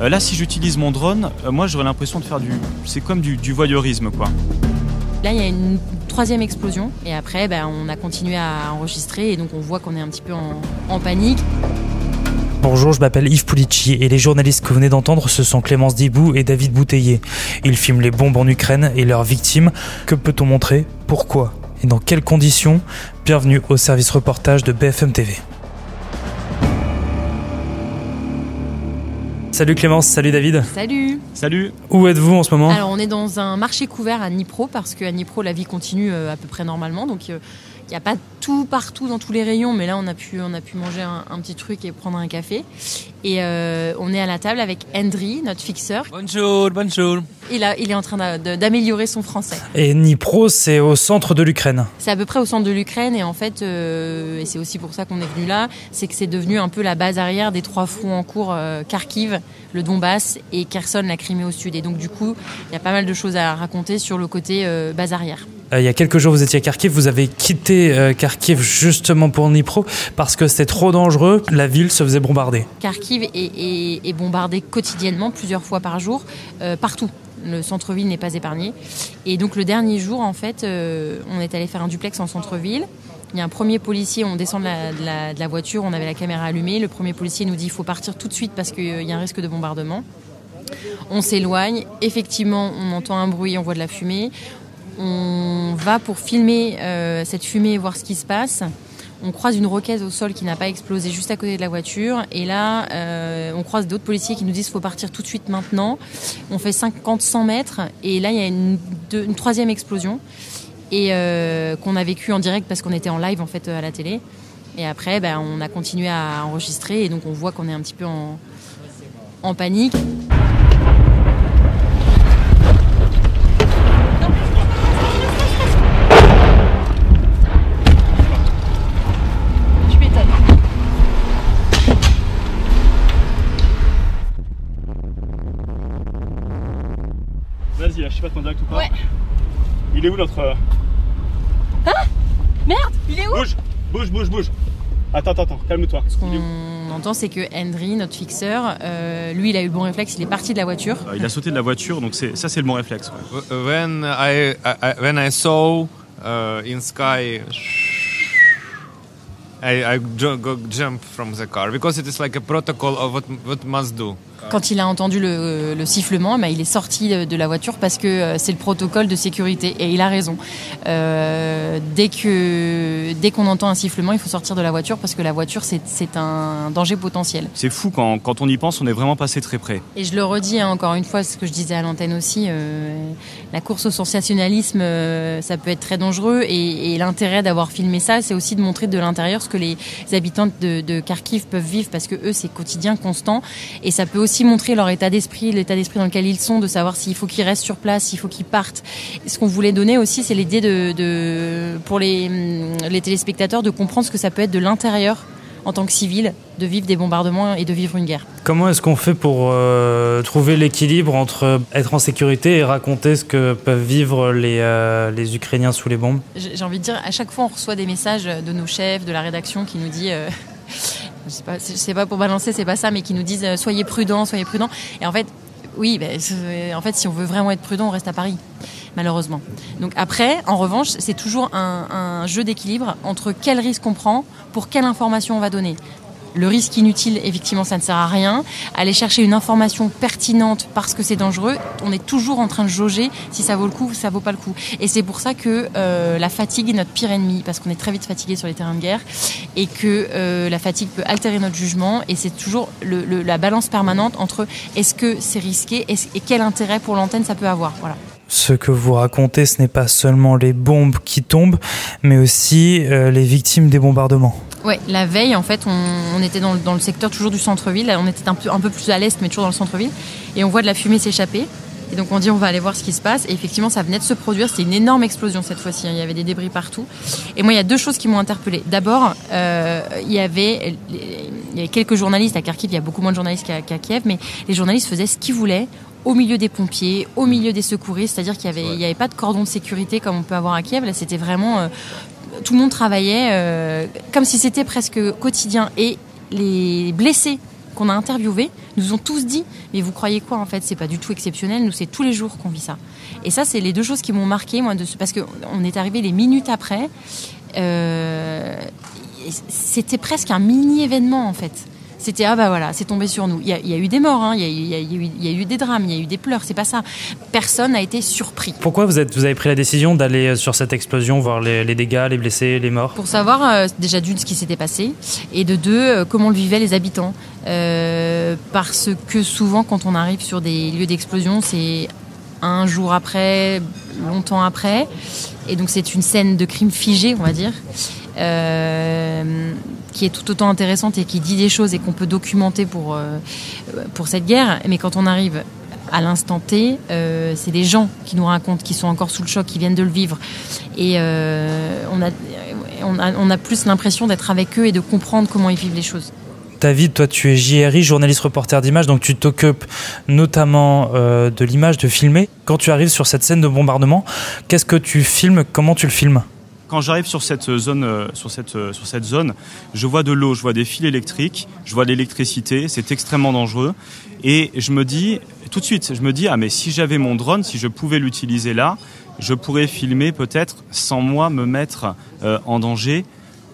Euh, là, si j'utilise mon drone, euh, moi j'aurais l'impression de faire du. C'est comme du, du voyeurisme, quoi. Là, il y a une troisième explosion et après, ben, on a continué à enregistrer et donc on voit qu'on est un petit peu en, en panique. Bonjour, je m'appelle Yves Pulici et les journalistes que vous venez d'entendre, ce sont Clémence Dibou et David Bouteiller. Ils filment les bombes en Ukraine et leurs victimes. Que peut-on montrer? Pourquoi? Et dans quelles conditions? Bienvenue au service reportage de BFM TV. Salut Clémence, salut David. Salut. Salut. Où êtes-vous en ce moment? Alors on est dans un marché couvert à Nipro parce qu'à Nipro la vie continue euh, à peu près normalement. Donc euh, il n'y a pas tout partout dans tous les rayons mais là on a pu, on a pu manger un, un petit truc et prendre un café et euh, on est à la table avec Hendry, notre fixeur. Bonjour, bonjour. Il, a, il est en train d'améliorer son français. Et Dnipro, c'est au centre de l'Ukraine. C'est à peu près au centre de l'Ukraine et en fait, euh, et c'est aussi pour ça qu'on est venu là, c'est que c'est devenu un peu la base arrière des trois fronts en cours euh, Kharkiv, le Donbass et Kherson, la Crimée au sud. Et donc du coup, il y a pas mal de choses à raconter sur le côté euh, base arrière. Euh, il y a quelques jours, vous étiez à Kharkiv. Vous avez quitté euh, Kharkiv justement pour Dnipro parce que c'était trop dangereux. La ville se faisait bombarder. Kharkiv est, est- est bombardé quotidiennement, plusieurs fois par jour, euh, partout. Le centre-ville n'est pas épargné. Et donc le dernier jour, en fait, on est allé faire un duplex en centre-ville. Il y a un premier policier, on descend de la, de la- de la voiture, on avait la caméra allumée. Le premier policier nous dit il faut partir tout de suite parce qu'il y a un risque de bombardement. On s'éloigne. Effectivement, on entend un bruit, on voit de la fumée. On va pour filmer euh, cette fumée et voir ce qui se passe. On croise une roquette au sol qui n'a pas explosé juste à côté de la voiture. Et là, euh, on croise d'autres policiers qui nous disent qu'il faut partir tout de suite maintenant. On fait 50-100 mètres. Et là, il y a une, troisième explosion. Et euh, qu'on a vécu en direct parce qu'on était en live en fait à la télé. Et après, ben, on a continué à enregistrer. Et donc, on voit qu'on est un petit peu en panique. Direct ou pas. Ouais. Il est où notre. euh, Merde, il est où Bouge Bouge, bouge, bouge Attends, attends, attends, calme-toi. Ce Il est où qu'on entend, c'est que Henry, notre fixeur, euh, lui, il a eu le bon réflexe, il est parti de la voiture. Euh, Il a sauté de la voiture, donc c'est ça, c'est le bon réflexe. ouais. When I, I I- when I saw uh, in sky, I, I ju- go jump from the car because it is like a protocol of what what must do. Quand il a entendu le, le sifflement, bah, il est sorti de, la voiture parce que euh, c'est le protocole de sécurité et il a raison. Euh, dès que dès qu'on entend un sifflement, il faut sortir de la voiture parce que la voiture c'est c'est un danger potentiel. C'est fou quand, quand on y pense, on est vraiment passé très près. Et je le redis hein, encore une fois, ce que je disais à l'antenne aussi, euh, la course au sensationnalisme, euh, ça peut être très dangereux. Et, et l'intérêt d'avoir filmé ça, c'est aussi de montrer de l'intérieur ce que les habitants de, Kharkiv peuvent vivre, parce que eux, c'est quotidien, constant. Et ça peut aussi montrer leur état d'esprit, l'état d'esprit dans lequel ils sont, de savoir s'il faut qu'ils restent sur place, s'il faut qu'ils partent. Ce qu'on voulait donner aussi, c'est l'idée de, pour les téléspectateurs de comprendre ce que ça peut être de l'intérieur en tant que civil, de vivre des bombardements et de vivre une guerre. Comment est-ce qu'on fait pour euh, trouver l'équilibre entre être en sécurité et raconter ce que peuvent vivre les, euh, les Ukrainiens sous les bombes? J'ai envie de dire, à chaque fois, on reçoit des messages de nos chefs, de la rédaction qui nous dit, euh, je sais pas, sais pas pour balancer, c'est pas ça, mais qui nous disent euh, soyez prudents, soyez prudents. Et en fait, oui, ben, c'est- en fait, si on veut vraiment être prudent, on reste à Paris, malheureusement. Donc après, en revanche, c'est toujours un, jeu d'équilibre entre quel risque on prend, pour quelle information on va donner. Le risque inutile, effectivement, ça ne sert à rien. Aller chercher une information pertinente parce que c'est dangereux, on est toujours en train de jauger si ça vaut le coup ou ça vaut pas le coup. Et c'est pour ça que euh, la fatigue est notre pire ennemi, parce qu'on est très vite fatigué sur les terrains de guerre, et que euh, la fatigue peut altérer notre jugement. Et c'est toujours la balance permanente entre est-ce que c'est risqué est-ce- et quel intérêt pour l'antenne ça peut avoir. Voilà. Ce que vous racontez, ce n'est pas seulement les bombes qui tombent, mais aussi euh, les victimes des bombardements. Ouais, la veille, en fait, on, était dans, le- secteur toujours du centre-ville. On était un peu, plus à l'est, mais toujours dans le centre-ville. Et on voit de la fumée s'échapper. Et donc on dit on va aller voir ce qui se passe. Et effectivement, ça venait de se produire. C'était une énorme explosion cette fois-ci. hein. Il y avait des débris partout. Et moi, il y a deux choses qui m'ont interpellée. D'abord, euh, il y avait quelques journalistes à Kharkiv. Il y a beaucoup moins de journalistes qu'à qu'à Kiev, mais les journalistes faisaient ce qu'ils voulaient au milieu des pompiers, au milieu des secouristes. C'est-à-dire qu'il y avait, il y avait pas de cordon de sécurité comme on peut avoir à Kiev. Là, c'était vraiment euh, tout le monde travaillait euh, comme si c'était presque quotidien. Et les blessés qu'on a interviewés nous ont tous dit mais vous croyez quoi en fait? C'est pas du tout exceptionnel. Nous c'est tous les jours qu'on vit ça. Et ça c'est les deux choses qui m'ont marqué moi de ce, parce que on est arrivé les minutes après. Euh, c'était presque un mini événement en fait. C'était ah bah voilà, c'est tombé sur nous. Il y, a, eu des morts, hein, il, y a, eu, eu, des drames, il y a eu des pleurs. C'est pas ça. Personne n'a été surpris. Pourquoi vous, êtes, vous avez pris la décision d'aller euh, sur cette explosion, voir les, dégâts, les blessés, les morts? Pour savoir euh, déjà d'une ce qui s'était passé et de deux euh, comment le vivaient les habitants. parce que souvent quand on arrive sur des lieux d'explosion, c'est un jour après, longtemps après, et donc c'est une scène de crime figé, on va dire. Euh, qui est tout autant intéressante et qui dit des choses et qu'on peut documenter pour, euh, pour cette guerre. Mais quand on arrive à l'instant T, euh, c'est des gens qui nous racontent, qui sont encore sous le choc, qui viennent de le vivre. Et on, a, on, a, on a plus l'impression d'être avec eux et de comprendre comment ils vivent les choses. David, toi tu es JRI, journaliste reporter d'image, donc tu t'occupes notamment de l'image, de filmer. Quand tu arrives sur cette scène de bombardement, qu'est-ce que tu filmes? Comment tu le filmes? Quand j'arrive sur cette zone, euh, sur cette, euh, sur cette zone, je vois de l'eau, je vois des fils électriques, je vois de l'électricité, c'est extrêmement dangereux. Et je me dis, tout de suite, je me dis, ah mais si j'avais mon drone, si je pouvais l'utiliser là, je pourrais filmer peut-être sans moi me mettre euh, en danger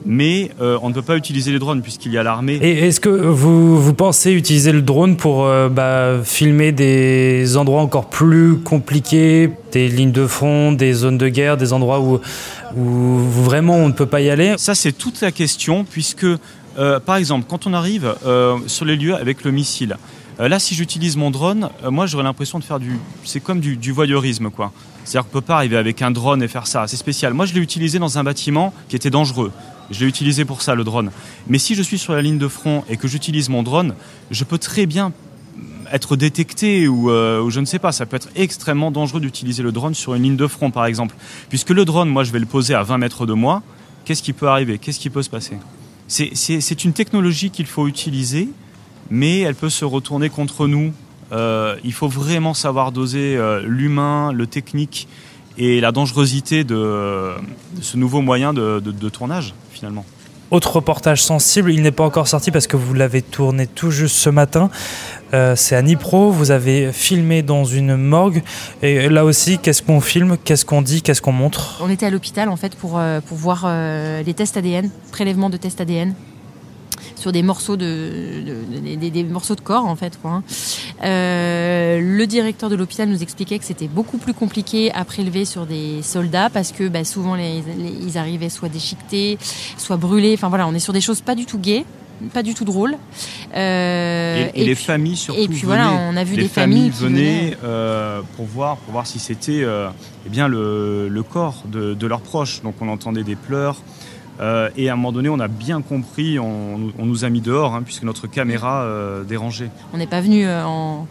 mais euh, on ne peut pas utiliser les drones puisqu'il y a l'armée. Et est-ce que vous, vous, pensez utiliser le drone pour euh, bah, filmer des endroits encore plus compliqués, des lignes de front, des zones de guerre, des endroits où, où vraiment on ne peut pas y aller? Ça c'est toute la question puisque euh, par exemple quand on arrive sur les lieux avec le missile, là si j'utilise mon drone, moi j'aurais l'impression de faire du... C'est comme du, du voyeurisme quoi. C'est-à-dire qu'on ne peut pas arriver avec un drone et faire ça, c'est spécial. Moi je l'ai utilisé dans un bâtiment qui était dangereux. Je l'ai utilisé pour ça, le drone. Mais si je suis sur la ligne de front et que j'utilise mon drone, je peux très bien être détecté euh, ou, je ne sais pas, ça peut être extrêmement dangereux d'utiliser le drone sur une ligne de front par exemple. Puisque le drone, moi je vais le poser à 20 mètres de moi, qu'est-ce qui peut arriver? Qu'est-ce qui peut se passer? C'est une technologie qu'il faut utiliser, mais elle peut se retourner contre nous. Euh, il faut vraiment savoir doser euh, l'humain, le technique et la dangerosité de, ce nouveau moyen de, tournage finalement. Autre reportage sensible, il n'est pas encore sorti parce que vous l'avez tourné tout juste ce matin. Euh, c'est à Nipro, vous avez filmé dans une morgue. Et là aussi, qu'est-ce qu'on filme, qu'est-ce qu'on dit, qu'est-ce qu'on montre? On était à l'hôpital en fait pour, euh, pour voir euh, les tests ADN, prélèvement de tests ADN sur des morceaux de, des, morceaux de corps en fait quoi. Hein. Euh, le directeur de l'hôpital nous expliquait que c'était beaucoup plus compliqué à prélever sur des soldats parce que bah, souvent les, ils arrivaient soit déchiquetés, soit brûlés. Enfin voilà, on est sur des choses pas du tout gaies pas du tout drôles. Euh, et, les familles surtout. Et puis voilà, on a vu des familles, qui venaient euh, pour voir pour voir si c'était eh bien le, le corps de, de, leurs proches. Donc on entendait des pleurs. Euh, et à un moment donné, on a bien compris, on, nous a mis dehors, hein, puisque notre caméra euh, dérangeait. On n'est pas venu euh, en,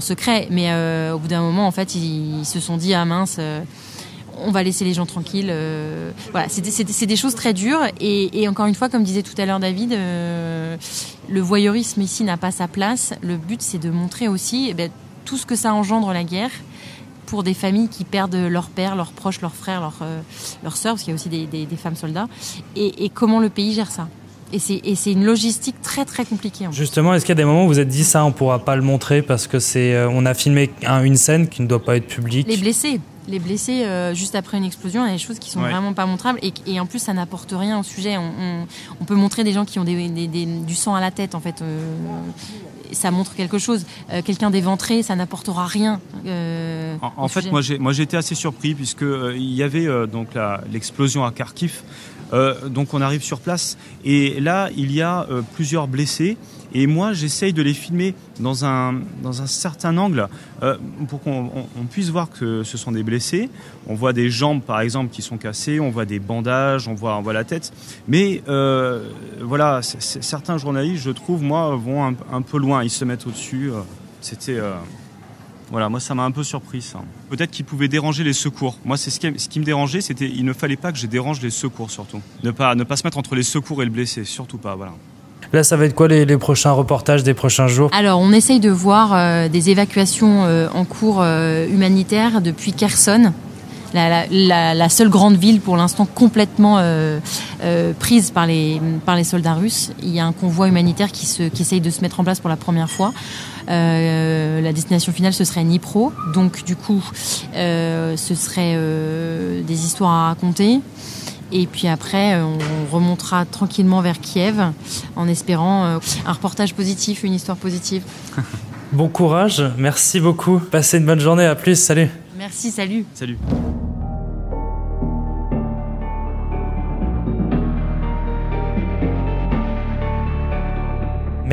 secret, mais au bout d'un moment, en fait, ils, se sont dit, ah mince on va laisser les gens tranquilles. voilà, c'est des, choses très dures. Et, encore une fois, comme disait tout à l'heure David, le voyeurisme ici n'a pas sa place. Le but, c'est de montrer aussi eh ben, tout ce que ça engendre la guerre pour des familles qui perdent leur père, leurs proches, leurs frères, leurs, euh, leurs sœurs, parce qu'il y a aussi des, femmes soldats, et, comment le pays gère ça? Et c'est une logistique très très compliquée. Justement, est-ce qu'il y a des moments où vous êtes dit ça, on pourra pas le montrer parce que c'est, euh, on a filmé une scène qui ne doit pas être publique? Les blessés, les blessés euh, juste après une explosion, il y a des choses qui sont vraiment pas montrables et, en plus ça n'apporte rien au sujet. On, peut montrer des gens qui ont du sang à la tête en fait ça montre quelque chose. Euh, quelqu'un d'éventré, ça n'apportera rien. Euh, en, fait, moi j'ai, moi été assez surpris puisque euh, il y avait donc l'explosion à Kharkiv. donc on arrive sur place et là il y a plusieurs blessés et moi, j'essaye de les filmer dans un, dans un certain angle pour qu'on puisse voir que ce sont des blessés. On voit des jambes, par exemple, qui sont cassées, on voit des bandages, on voit, on voit la tête. Mais voilà, certains journalistes, je trouve, moi, vont un, peu loin. Ils se mettent au-dessus. Euh, c'était... Voilà, moi ça m'a un peu surpris ça. Peut-être qu'ils pouvaient déranger les secours. Moi c'est ce qui, ce qui me dérangeait, c'était il ne fallait pas que je dérange les secours surtout. Ne pas ne pas se mettre entre les secours et le blessé, surtout pas. Voilà. Là, ça va être quoi les, prochains reportages des prochains jours? Alors, on essaye de voir euh, des évacuations euh, en cours euh, humanitaires depuis Kherson, la, la, la seule grande ville pour l'instant complètement euh, euh, prise par les, par les soldats russes. Il y a un convoi humanitaire qui, se, qui essaye de se mettre en place pour la première fois. Euh, la destination finale, ce serait Nipro. Donc, du coup, euh, ce serait euh, des histoires à raconter. Et puis après, on remontera tranquillement vers Kiev en espérant euh, un reportage positif, une histoire positive. Bon courage, merci beaucoup. Passez une bonne journée, à plus, salut. Merci, salut. Salut.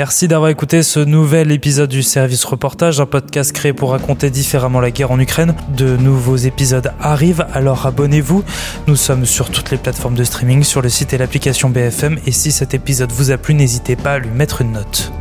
Merci d'avoir écouté ce nouvel épisode du Service Reportage, un podcast créé pour raconter différemment la guerre en Ukraine. De nouveaux épisodes arrivent, alors abonnez-vous. Nous sommes sur toutes les plateformes de streaming, sur le site et l'application BFM, et si cet épisode vous a plu, n'hésitez pas à lui mettre une note.